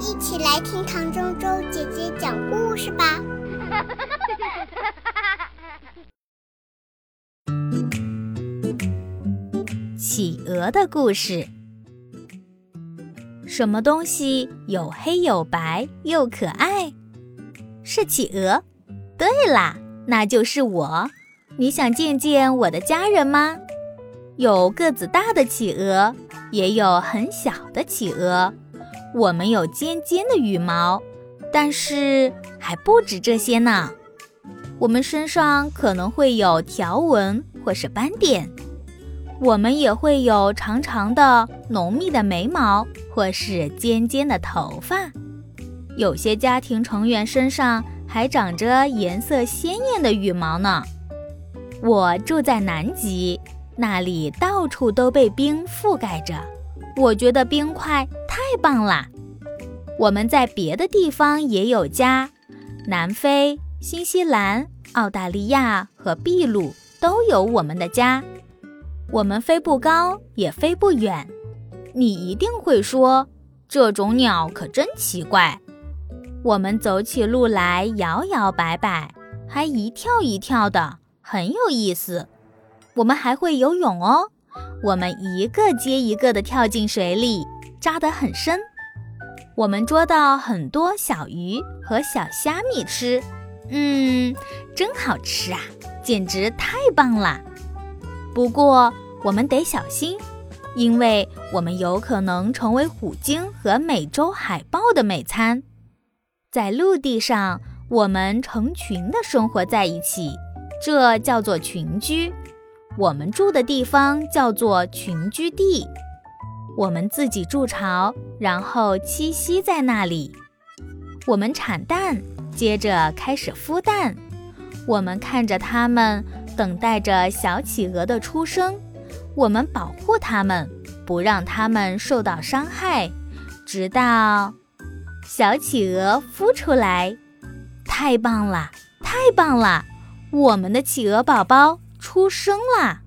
一起来听唐周周姐姐讲故事吧。企鹅的故事。什么东西有黑有白又可爱？是企鹅。对啦，那就是我。你想见见我的家人吗？有个子大的企鹅，也有很小的企鹅。我们有尖尖的羽毛，但是还不止这些呢。我们身上可能会有条纹或是斑点，我们也会有长长的、浓密的眉毛或是尖尖的头发。有些家庭成员身上还长着颜色鲜艳的羽毛呢。我住在南极。那里到处都被冰覆盖着，我觉得冰块太棒了。我们在别的地方也有家，南非、新西兰、澳大利亚和秘鲁都有我们的家。我们飞不高，也飞不远。你一定会说，这种鸟可真奇怪。我们走起路来摇摇摆摆，还一跳一跳的，很有意思。我们还会游泳哦，我们一个接一个的跳进水里，扎得很深。我们捉到很多小鱼和小虾米吃，嗯，真好吃啊，简直太棒了。不过我们得小心，因为我们有可能成为虎鲸和美洲海豹的美餐。在陆地上，我们成群的生活在一起，这叫做群居。我们住的地方叫做群居地，我们自己筑巢，然后栖息在那里。我们产蛋，接着开始孵蛋。我们看着它们，等待着小企鹅的出生。我们保护它们，不让它们受到伤害，直到小企鹅孵出来。太棒了，太棒了！我们的企鹅宝宝。出生啦！